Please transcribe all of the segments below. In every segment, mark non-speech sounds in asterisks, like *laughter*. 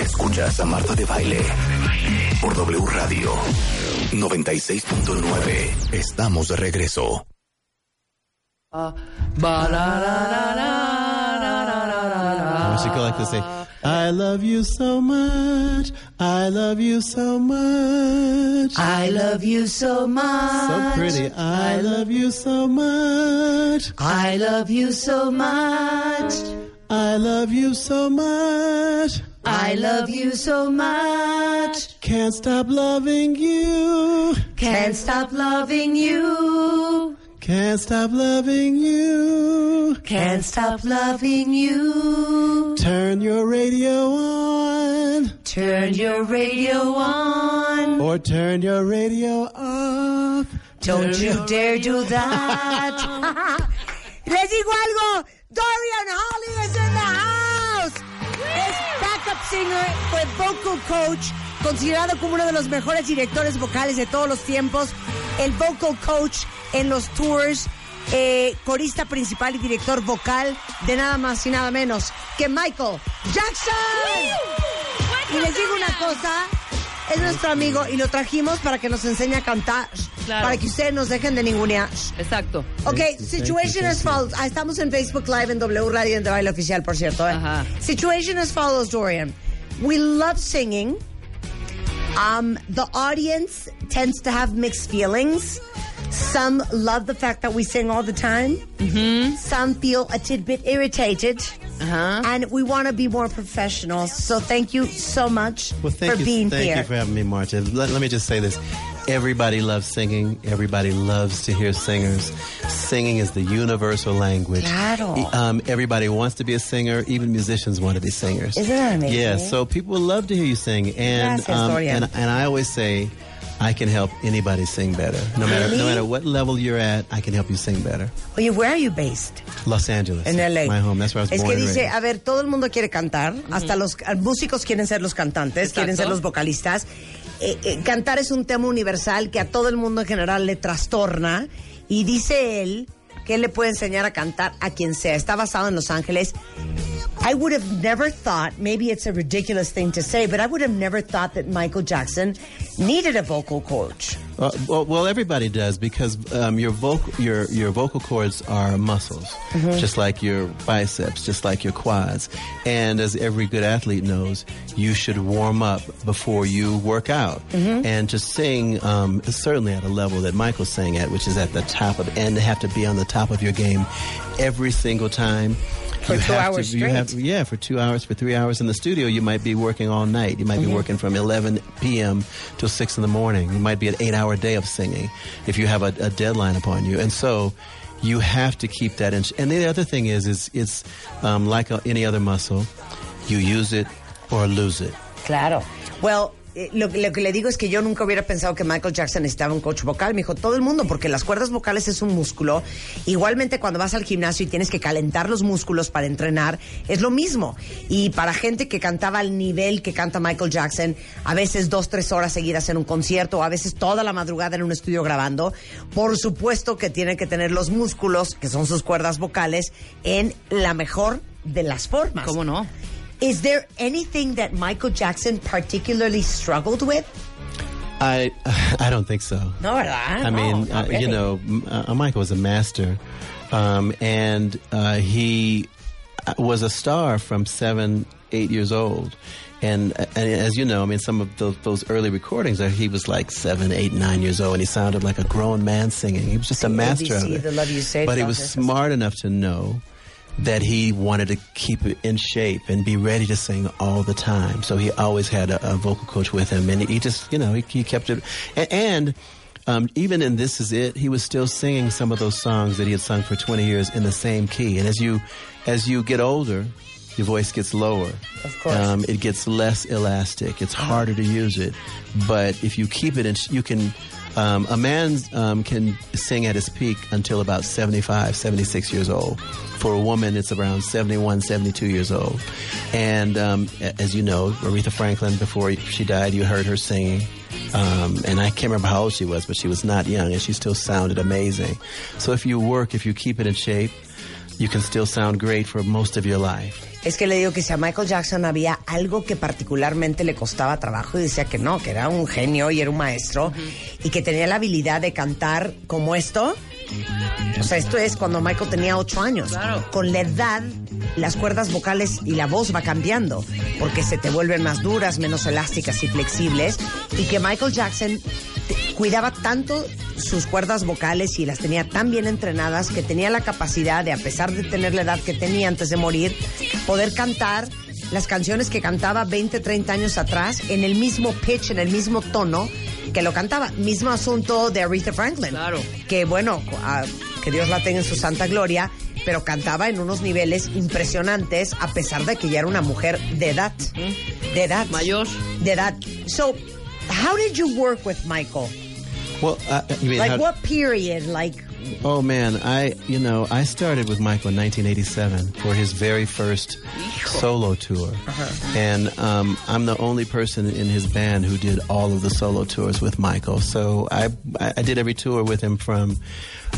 Escuchas a Marta de Baile por W Radio 96.9. Estamos de regreso. I wish you could like to say, I love you so much. I love you so much. I love you so much. So pretty. I love you so much. I love you so much. I love you so much. I love you so much. Can't stop loving you. Can't stop loving you. Can't stop loving you. Can't stop loving you. Turn your radio on. Turn your radio on. Or turn your radio off. Don't you dare do that. *laughs* Les digo algo. Dorian Holley is singer, fue vocal coach, considerado como uno de los mejores directores vocales de todos los tiempos. El vocal coach en los tours, eh, corista principal y director vocal de nada más y nada menos que Michael Jackson. Y les digo una cosa, es nuestro amigo y lo trajimos para que nos enseñe a cantar, Claro. para que ustedes nos dejen de ningunear. Exacto. Ok, situation as follows. Ah, estamos en Facebook Live en W Radio en De Baile Oficial, por cierto. ¿eh? Ajá. Situation as follows, Dorian. We love singing. Um, the audience tends to have mixed feelings. Some love the fact that we sing all the time. Mm-hmm. Some feel a tidbit irritated. Uh-huh. And we want to be more professional. So thank you so much Well, thank for you. being thank here. you for having me, Marta. Let, let me just say this. Everybody loves singing. Everybody loves to hear singers. Singing is the universal language. Claro. Um, everybody wants to be a singer. Even musicians want to be singers. Isn't that amazing? Yeah. So people love to hear you sing. And Gracias, Dorian. and, and I always say, I can help anybody sing better. No matter Really? no matter what level you're at, I can help you sing better. Oye, where are you based? Los Angeles. En LA. My home. That's where I was es born que dice, a ver, todo el mundo quiere cantar, hasta los eh, músicos quieren ser los cantantes, quieren ser los vocalistas. Eh, eh, cantar es un tema universal que a todo el mundo en general le trastorna y dice él que él le puede enseñar a cantar a quien sea. Está basado en Los Ángeles. I would have never thought, maybe it's a ridiculous thing to say, but I would have never thought that Michael Jackson needed a vocal coach. Uh, well, well, everybody does because um, your vocal your your vocal cords are muscles, Mm-hmm. just like your biceps, just like your quads. And as every good athlete knows, you should warm up before you work out. Mm-hmm. And to sing, um, is certainly at a level that Michael's saying at, which is at the top of, and to have to be on the top of your game every single time. For two hours to, you have, straight. yeah, for two hours, for three hours in the studio, you might be working all night. You might Mm-hmm. be working from 11 p.m. till 6 in the morning. You might be an eight hour day of singing if you have a, a deadline upon you. And so you have to keep that in. And the other thing is, is it's um, like a, any other muscle. You use it or lose it. Claro. Well, lo, lo que le digo es que yo nunca hubiera pensado que Michael Jackson necesitaba un coach vocal. Me dijo todo el mundo, porque las cuerdas vocales es un músculo. Igualmente, cuando vas al gimnasio y tienes que calentar los músculos para entrenar, es lo mismo. Y para gente que cantaba al nivel que canta Michael Jackson, a veces dos, tres horas seguidas en un concierto, a veces toda la madrugada en un estudio grabando, por supuesto que tiene que tener los músculos, que son sus cuerdas vocales, en la mejor de las formas. ¿Cómo no? Is there anything that Michael Jackson particularly struggled with? I *laughs* I don't think so. No, ¿verdad? I mean, uh, you know, uh, Michael was a master, um, and uh, he uh, was a star from seven, eight years old. And, uh, and as you know, I mean, some of those, those early recordings, uh, he was like seven, eight, nine years old, and he sounded like a grown man singing. He was just a master ABC, of it. the Love You Say but he was smart enough to know that he wanted to keep it in shape and be ready to sing all the time. So he always had a, a vocal coach with him, and he just, you know, he, he kept it. And, and um, even in "This Is It," he was still singing some of those songs that he had sung for 20 years in the same key. And as you, as you get older, your voice gets lower. Of course. Um, it gets less elastic. It's harder to use it. But if you keep it, in, you can. Um, a man um, can sing at his peak until about 75, 76 years old. For a woman, it's around 71, 72 years old. And um, as you know, Aretha Franklin, before she died, you heard her singing. Um, and I can't remember how old she was, but she was not young, and she still sounded amazing. So if you work, if you keep it in shape, you can still sound great for most of your life. Es que le digo que si a Michael Jackson había algo que particularmente le costaba trabajo y decía que no, que era un genio y era un maestro y que tenía la habilidad de cantar como esto. O sea, esto es cuando Michael tenía ocho años. Con la edad, las cuerdas vocales y la voz va cambiando porque se te vuelven más duras, menos elásticas y flexibles. Y que Michael Jackson cuidaba tanto sus cuerdas vocales y las tenía tan bien entrenadas que tenía la capacidad de, a pesar de tener la edad que tenía antes de morir, poder cantar las canciones que cantaba 20, 30 años atrás en el mismo pitch, en el mismo tono que lo cantaba. Mismo asunto de Aretha Franklin. Claro. Que bueno, que Dios la tenga en su santa gloria, pero cantaba en unos niveles impresionantes a pesar de que ya era una mujer de edad. De edad. Mayor. De edad. So, how did you work with Michael? Well, uh, you mean Like how- what period? Like Oh man, I you know I started with Michael in 1987 for his very first solo tour, and um, I'm the only person in his band who did all of the solo tours with Michael. So I I I did every tour with him from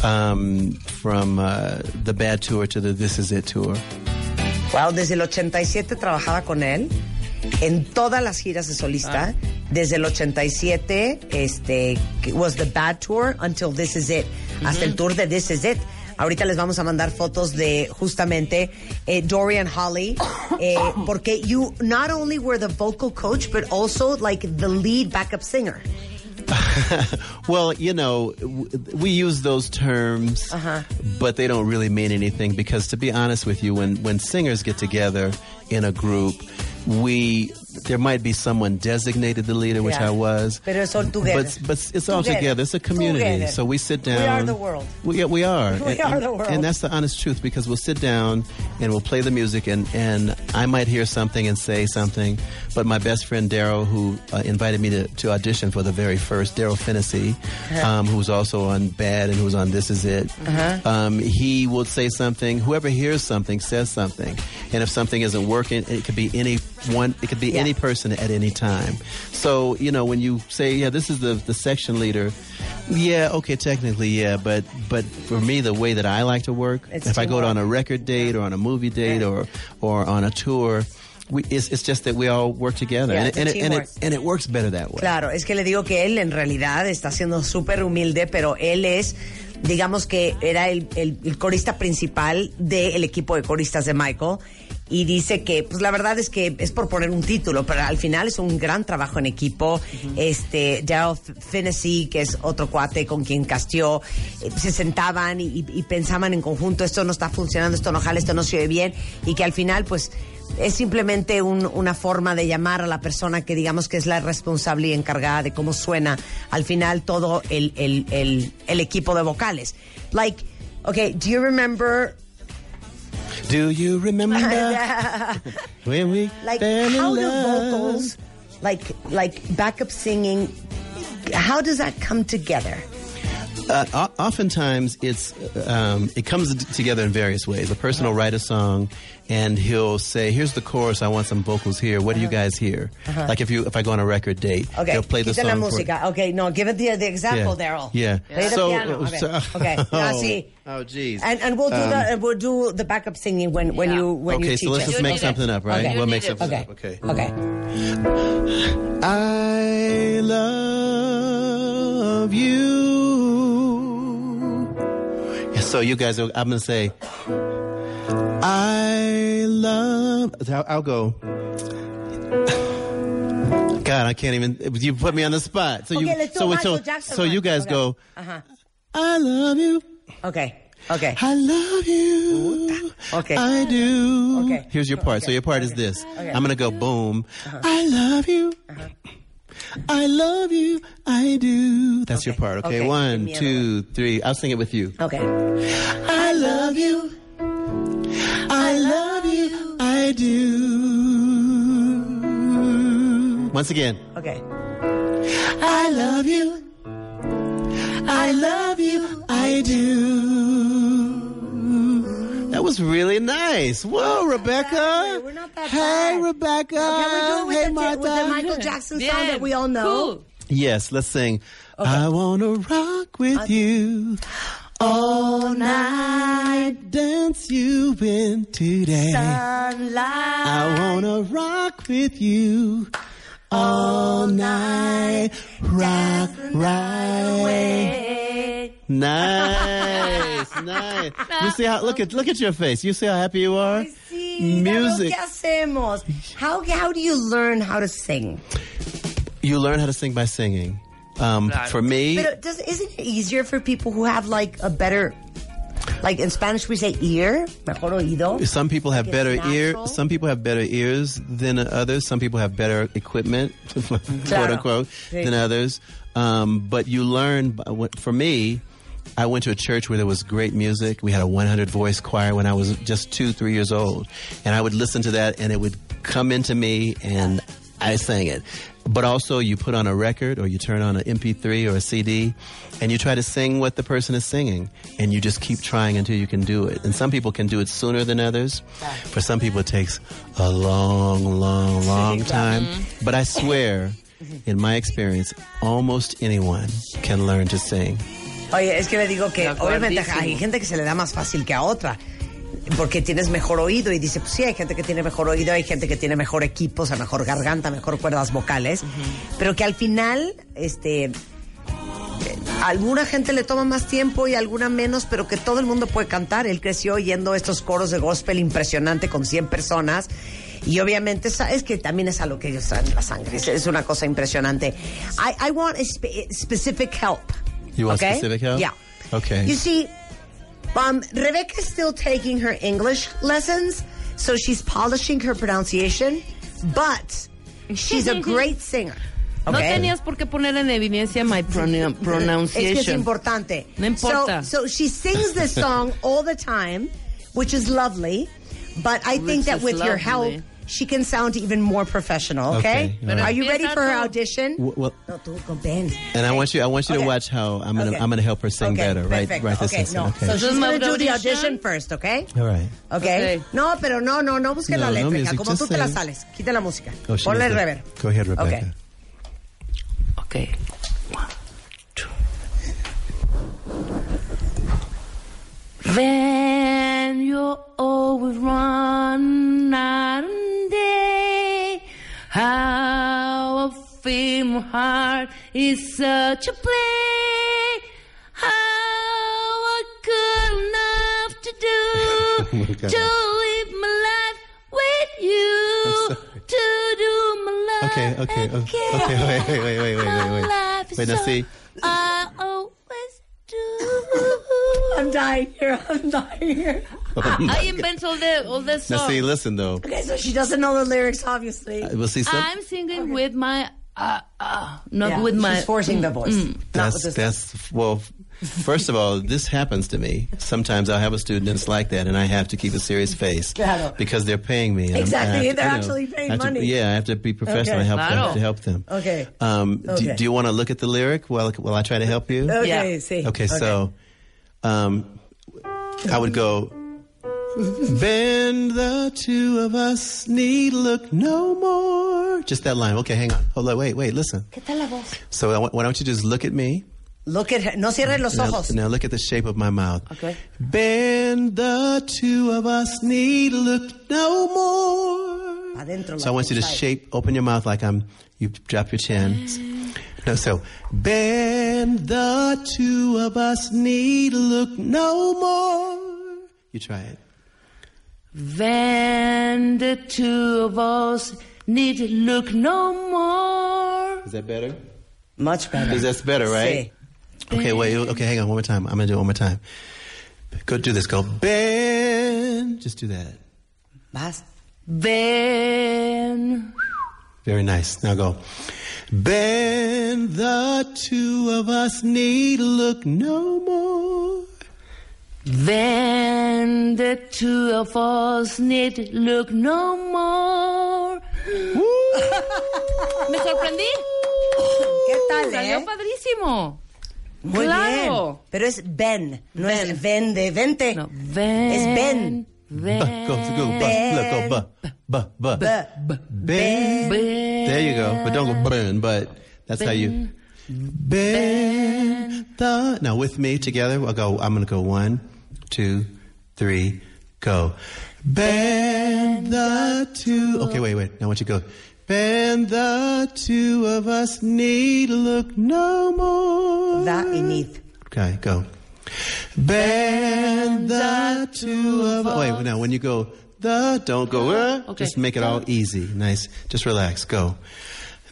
um, from uh, the Bad tour to the This Is It tour. Wow, desde el 87 trabajaba con él en todas las giras de solista. Desde el 87, este, was the Bad Tour until This Is It. Hasta el tour de This Is It. Ahorita les vamos a mandar fotos de justamente eh, Dorian Holley, eh, *coughs* porque you not only were the vocal coach, but also like the lead backup singer. *laughs* well, you know, we use those terms, but they don't really mean anything because, to be honest with you, when when singers get together in a group, we there might be someone designated the leader, which Yeah. I was. But it's all together. But, but it's all Together. together. It's a community. Together. So we sit down. We are the world. We, yeah, we are. *laughs* We and, are the world. And that's the honest truth because we'll sit down and we'll play the music, and, and I might hear something and say something, but my best friend Darryl, who uh, invited me to, to audition for the very first, Darryl Phinnessee, Uh-huh. um, who was also on Bad and who was on This Is It, um, he will say something. Whoever hears something says something, and if something isn't working, it could be any one. It could be Yeah. any person at any time. So you know when you say, "Yeah, this is the the section leader," yeah, okay, technically, yeah, but but for me, the way that I like to work, It's if I go on a record date or on a movie date Yeah. or or on a tour. We, it's, it's just that we all work together, Yeah, and, it, and, it, and, it, and it works better that way. Claro, es que le digo que él en realidad está siendo súper humilde, pero él es, digamos que era el, el- el corista principal del equipo de coristas de Michael. Y dice que, pues la verdad es que es por poner un título, pero al final es un gran trabajo en equipo. Este, Daryl Finnessy, que es otro cuate con quien castió, eh, se sentaban y, y- y pensaban en conjunto, esto no está funcionando, esto no jala, esto no se oye bien, y que al final, pues, es simplemente un- una forma de llamar a la persona que digamos que es la responsable y encargada de cómo suena al final todo el, el, el, el equipo de vocales. Like, okay, do you remember Do you remember *laughs* when we like fell in how do love? vocals like like backup singing how does that come together? Uh, oftentimes, it's um, it comes together in various ways. A person will write a song, and he'll say, "Here's the chorus. I want some vocals here. What do you guys hear?" Like if you if I go on a record date, Okay, they'll play the quita song. la for- música. Okay, no, give it the, the example, Yeah. Darryl. Yeah. Play the So- piano. uh, Okay, so- *laughs* okay. Now, Oh. see. Oh, geez. And and we'll do Um, the we'll do the backup singing when when Yeah. you when you teach. okay, so let's us. just make something it. up, right? Okay. We'll make something Okay. up. Okay. Okay. I love you. *laughs* So you guys, are- I'm gonna say, I love. I'll, I'll go. *sighs* God, I can't even. You put me on the spot. So Okay, you, so Michael so, Jackson so one. you guys Okay. go. Uh-huh. I love you. Okay. Okay. I love you. Okay. I do. Okay. Here's your part. So your part is this. Okay. Uh-huh. I'm gonna go boom. I love you. I love you. I do. That's your part. Okay. Okay. One, two, three. I'll sing it with you. Okay. I love you. I love you. I do. Once again. Okay. I love you. I love you. I do. That was really nice. Whoa, Rebecca. Bad. We're that hey, bad. Rebecca. Can we do it with, hey, the, Martha. with the Michael Jackson song that we all know? Cool. Yes, let's sing. I wanna rock with you all night, dance you in today. Sunlight. I wanna rock with you all night, rock right away. Nice, nice. *laughs* You see how look at look at your face. You see how happy you are. Sí, mira lo Music. que hacemos. How, how do you learn how to sing? You learn how to sing by singing. Um, Claro. For me, But does, isn't it easier for people who have like a better, like in Spanish we say ear, mejor oído? Some people have it's better ear. Some people have better ears than others. Some people have better equipment, *laughs* quote unquote, Sí. than others. Um, but you learn. For me, I went to a church where there was great music. We had a 100 voice choir when I was just two, three years old, and I would listen to that, and it would come into me, and I sang it. But also, you put on a record or you turn on an MP3 or a CD, and you try to sing what the person is singing, and you just keep trying until you can do it. And some people can do it sooner than others. For some people, it takes a long, long, long time. Mm-hmm. But I swear, in my experience, almost anyone can learn to sing. Oye, es que le digo que obviamente hay gente que se le da más fácil que a otra. Porque tienes mejor oído y dice, pues sí, hay gente que tiene mejor oído, hay gente que tiene mejor equipo, o sea, mejor garganta, mejor cuerdas vocales, pero que al final, este, eh, alguna gente le toma más tiempo y alguna menos, pero que todo el mundo puede cantar. Él creció oyendo estos coros de gospel impresionante con 100 personas. Y obviamente es que también es a lo que ellos traen en la sangre. Es, es una cosa impresionante. I, I want a spe- specific help. You want okay? specific help? Yeah. Okay. You see, um, Rebecca's still taking her English lessons, so she's polishing her pronunciation, but she's a great singer. No tenías por qué poner en evidencia my pronou- Es que es pronunciation. importante. No importa. So, so she sings this song all the time, which is lovely. But I think that that is with your help, she can sound even more professional. Okay? Okay, all right. Are you ready for her audition? W- well, No, tú con Ben. and I want you. I want you Okay. to watch how I'm gonna. Okay. I'm gonna help her sing Okay, better. Right. perfecto. Right. This okay, no. Okay. So she's going to do the audition. audition first, okay? All right. Okay. Ok. No, pero no, no, no busques No, la letra, hija, music, como tú te la sales. Quita la música. Oh, Ponle el rever. Go ahead, Rebecca. Okay. Okay. One, two. When you always run night and day, how feel my heart is such a play. How I could enough to do *laughs* oh my to live my life with you, to do my life. Okay. Okay. oh, again. Okay. Wait. Wait. Wait. Wait. Wait. Wait. Wait. life is Wait. Now see. I dying here. *laughs* I'm dying here. I invent all the all the songs. Now songs. see. Listen though. Okay, so she doesn't know the lyrics, obviously. Uh, We'll see. Some, I'm singing with my uh, uh, not Yeah, with my. She's forcing the voice. Not that's with that's well. First of all, this happens to me. Sometimes I'll have a student that's like that, and I have to keep a serious face Claro. because they're paying me. and I'm- Exactly, have to- they're you know, actually paying I have to- money. yeah, I have to be professional Okay. help Claro. them, to help them. Okay. Um, do- Okay. Do, you want to look at the lyric while while I try to help you? Okay, Yeah. see. Okay, so um, I would go. Bend the two of us need look no more. Just that line. Okay, hang on. Hold on. Wait, wait. Listen. ¿Qué tal la voz? So I want- why don't you just look at me? Look at her. No cierres los Now, ojos. now look at the shape of my mouth. Okay. Bend the two of us need look no more. Adentro So I want you to shape, open your mouth like I'm. You drop your chin. No, so bend the two of us need look no more. You try it. When the two of us need look no more. Is that better? Much better. Is that better, right? Sí. Okay, wait. Okay, hang on. One more time. I'm gonna do it one more time. Go do this. Go bend. Just do that. Vas. When Very nice. Now go. Bend, the two of us need look no more. Then the two of us need look no more. *laughs* ¿Me sorprendí? ¿Qué tal, Salió eh? padrísimo. Muy claro. bien. Pero es Ben, no Ben. es ven de vente. No, ven. Es Ben. Ba, go, Ven. go, ba, look, go, ba, ba, ba. B. Ben. Ven. There you go. But don't go burn, but that's how you. Ben. The. Now with me together, I'll go, I'm going to go one, two, three, go. Ben the two. Okay, wait, wait. Now I want you to go. Ben the two of us need look no more. That y need. Okay, go. Ben the two of us. Wait, now when you go the, don't go uh, Okay. Just make it all easy, nice. Just relax. Go.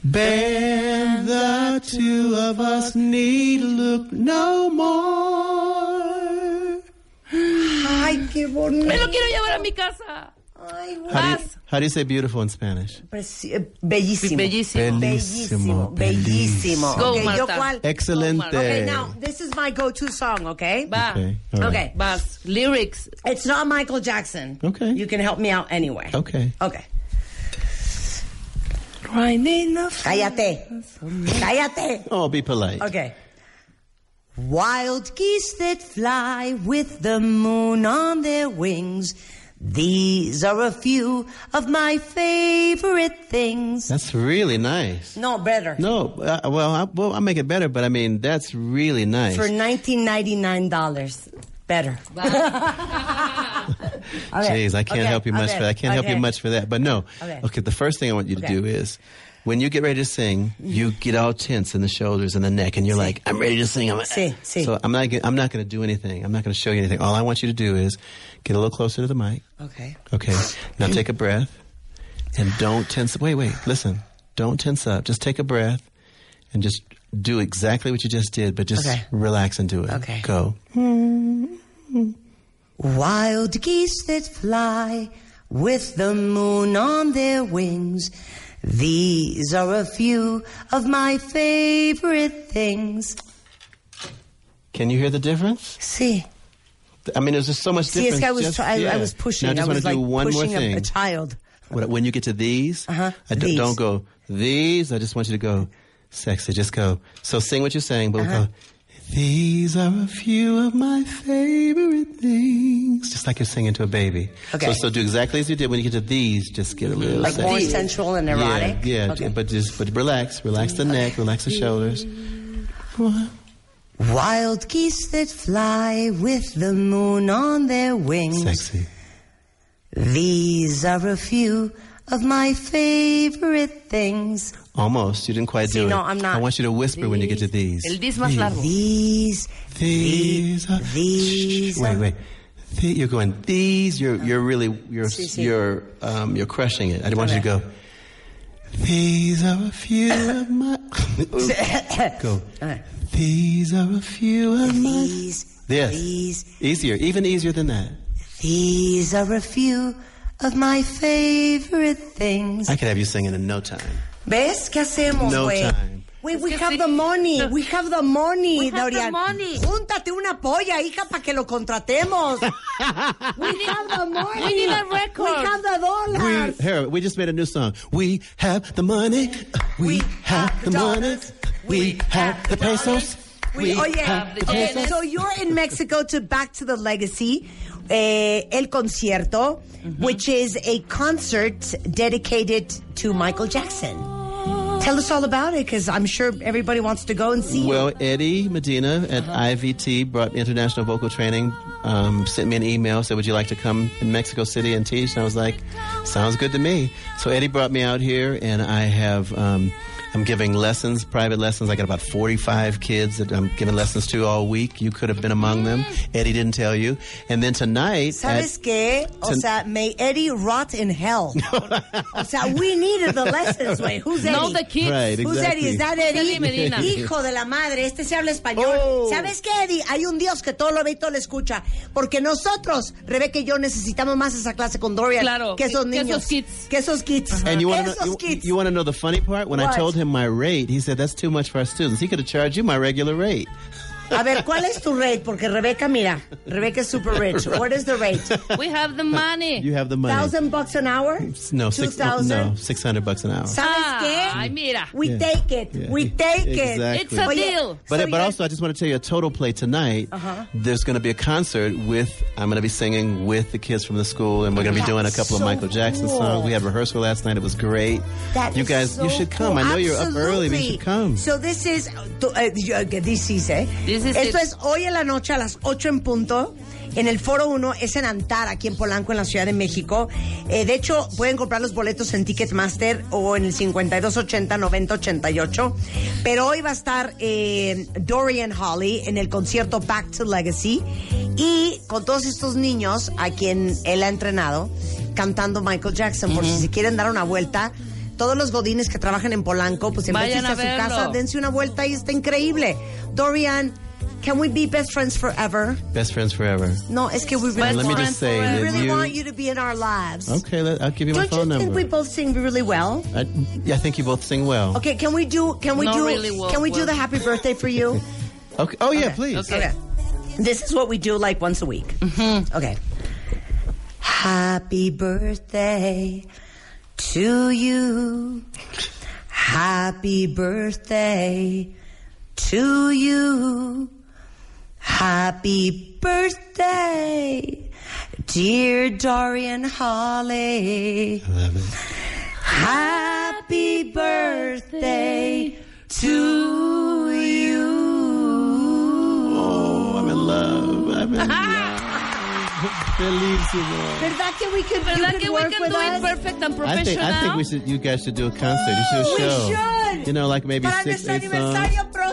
Ben the two of us need look no more. Ay, qué bonito. Me lo quiero llevar a mi casa. Ay, güey. How do, you, how do you say beautiful in Spanish? Preci- eh, Bellísimo. Bellísimo. Bellísimo. Bellísimo. Go, Ok, ¿yo Marta. cuál? Excelente. Okay, now, this is my go-to song, okay? Va. Okay, all right. Okay. Vas. Lyrics. It's not Michael Jackson. Okay. You can help me out anyway. Okay. Okay. Grinding the Cállate. Cállate. Oh, be polite. Okay. Wild geese that fly with the moon on their wings. These are a few of my favorite things. That's really nice. No, better. No, uh, well, I, well, I'll make it better, but I mean, that's really nice. For $19.99. Better. *laughs* Okay, Jeez, I can't okay, help you much okay, for that. I can't help you much for that. But no. Okay. Okay. the first thing I want you to Okay. do is when you get ready to sing, you mm-hmm. get all tense in the shoulders and the neck, and you're Sí. like, "I'm ready to sing." I'm, Sí, sí. So I'm not. I'm not going to do anything. I'm not going to show you anything. All I want you to do is get a little closer to the mic. Okay. Okay. Now take a breath, and don't tense. Wait, wait. Listen. Don't tense up. Just take a breath, and just do exactly what you just did, but just Okay. relax and do it. Okay. Go. Hmm. Wild geese that fly with the moon on their wings. These are a few of my favorite things. Can you hear the difference? See, I mean, there's just so much see, difference. it's, I was Just- try, I, yeah. I was pushing. Now, I just I want was to like do one more thing. a, a child. When when you get to these, Uh-huh, I d- these. don't go these. I just want you to go sexy. Just go. So sing what you're saying, but Uh-huh. go. These are a few of my favorite things. Just like you're singing to a baby. Okay. So, so do exactly as you did when you get to these. Just get a little Like more sexy. sensual and erotic. Yeah, yeah. Okay. But just but relax, relax the neck, relax the shoulders. One. Wild geese that fly with the moon on their wings. Sexy. These are a few of my favorite things. Almost. You didn't quite See, do it. no, I'm not. I want you to whisper when you get to these. El dis más largo. These, These are these wait, are- wait. The- you're going these. You're you're really you're Sí, sí. you're um you're crushing it. I want you to go. These are a few of my. *laughs* go. These are a few of my. these, Yes. these, Easier, even easier than that. these are a few of my favorite things. I could have you singing in no time. ¿Ves? ¿Qué hacemos, No güey? time. We, we que have sí. the money. We have the money, We have the Dorian. money. Júntate una polla, hija, para que lo contratemos. *laughs* we have the money. We need a record. We have the We, dollars. here, we just made a new song. We have the money. We have the money. dollars. We have the pesos. We, oye, have the okay, dollars. so you're in Mexico to Back to the Legacy, eh, El Concierto, which is a concert dedicated to Michael Jackson. Tell us all about it, because I'm sure everybody wants to go and see. Well, Eddie Medina at Uh-huh. IVT brought International Vocal Training, um, sent me an email, said, Would you like to come in Mexico City and teach? And I was like, Sounds good to me. So Eddie brought me out here, and I have. Um, I'm giving lessons, private lessons. I got about 45 kids that I'm giving lessons to all week. You could have been among them. Mm-hmm. Eddie didn't tell you. And then tonight, ¿Sabes at- qué? O Ten- sea, may Eddie rot in hell. *laughs* o sea, we needed the lessons, güey. Who's Eddie? No the kids. Right, Who's. Eddie? Is that Eddie? Eddie Medina. Hijo de la madre, este se habla español. Oh. ¿Sabes qué, Eddie? Hay un Dios que todo lo ve y todo lo escucha. Porque nosotros, Rebeca y yo, necesitamos más esa clase con Dorian Claro, que esos que esos kids. Que esos kids. And you want to know, you, you know the funny part? When I What? told him my rate, he said that's too much for our students. He could have charged you my regular rate. *laughs* A ver, ¿cuál es tu rate? Porque Rebeca, mira, Rebeca es super rich. *laughs* What is the rate? We have the money. You have the money. Thousand bucks an hour? no, Two six, thousand? no, 600 bucks an hour. ¿Sabes qué? Ay, mira. We Yeah. take it. Yeah. We take Exactly. It's a Oye, deal. But, so but also, I just want to tell you a total play tonight. Uh-huh. There's going to be a concert with, I'm going to be singing with the kids from the school, and we're going to be doing a couple so of Michael Jackson cool. songs. We had rehearsal last night. It was great. That you guys, so you should come. cool. I know you're up early, but you should come. So this is, to- yo- que this is, eh. This is Esto it. es hoy en la noche a las 8 en punto. En el Foro 1 es en Antar, aquí en Polanco, en la Ciudad de México. Eh, de hecho, pueden comprar los boletos en Ticketmaster o en el 5280-9088. Pero hoy va a estar eh, Dorian Holly en el concierto Back to Legacy. Y con todos estos niños a quien él ha entrenado, cantando Michael Jackson. Por si se quieren dar una vuelta. Todos los godines que trabajan en Polanco, pues en vez de irse a a su casa, dense una vuelta y está increíble. Dorian, can we be best friends forever? Best friends forever. No, es que we really, Best Let me want, just say we really you. want you to be in our lives. Okay, let, I'll give you my Don't you phone think we both sing really well? I, yeah, I think you both sing well. Okay, can we do can we Not do really well, can we do the happy birthday for you? *laughs* Okay. Oh yeah, Okay. please. Okay. This is what we do like once a week. Mm-hmm. Okay. Happy birthday to you. Happy birthday to you. Happy birthday, dear Dorian Holley. I love it. Happy birthday to you. Oh, I'm in love. I'm in love. *laughs* Bellissimo. ¿Verdad que we could, you ¿Verdad que we work can with do us? it perfect and I professional? think I think we should. You guys should do a concert. You should do a We show. should. You know, like maybe Para six, eight songs.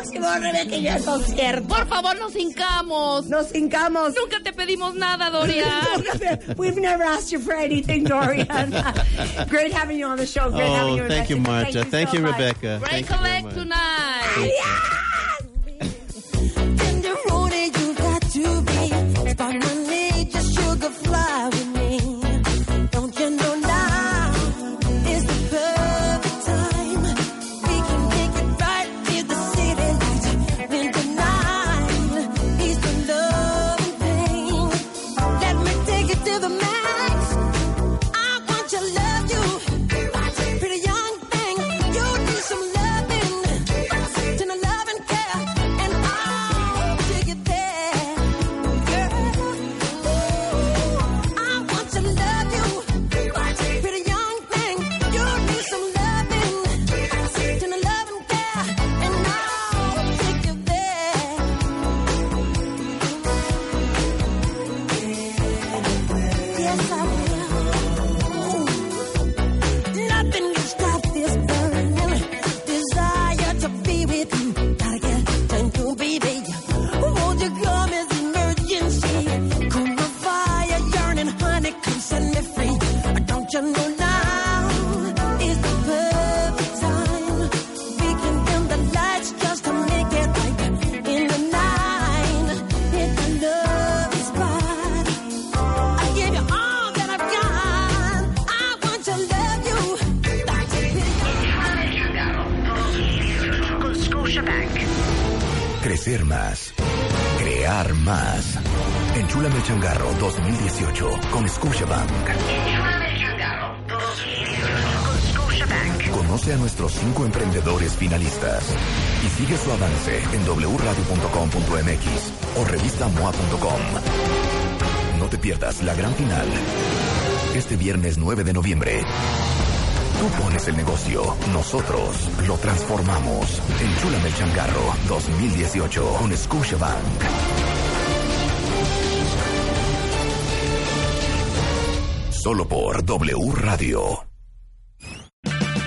Aniversario próximo, Rebeca y yo el concierto. Por favor, nos hincamos. Nos hincamos. Nunca te pedimos nada, Dorian. *laughs* We've never asked you for anything, Dorian. *laughs* Great having you on the show. Great oh, having you Oh, in thank you, Mexico. Marta. Thank so you. Rebecca. Break Thank you a very leg much. tonight. In the road you got to be. Spend money, just sugar fly Conoce a nuestros cinco emprendedores finalistas y sigue su avance en wradio.com.mx o revistamoa.com. No te pierdas la gran final. Este viernes 9 de noviembre. Tú pones el negocio, nosotros lo transformamos. Enchúlame el changarro 2018 con Scotiabank. Solo por W Radio.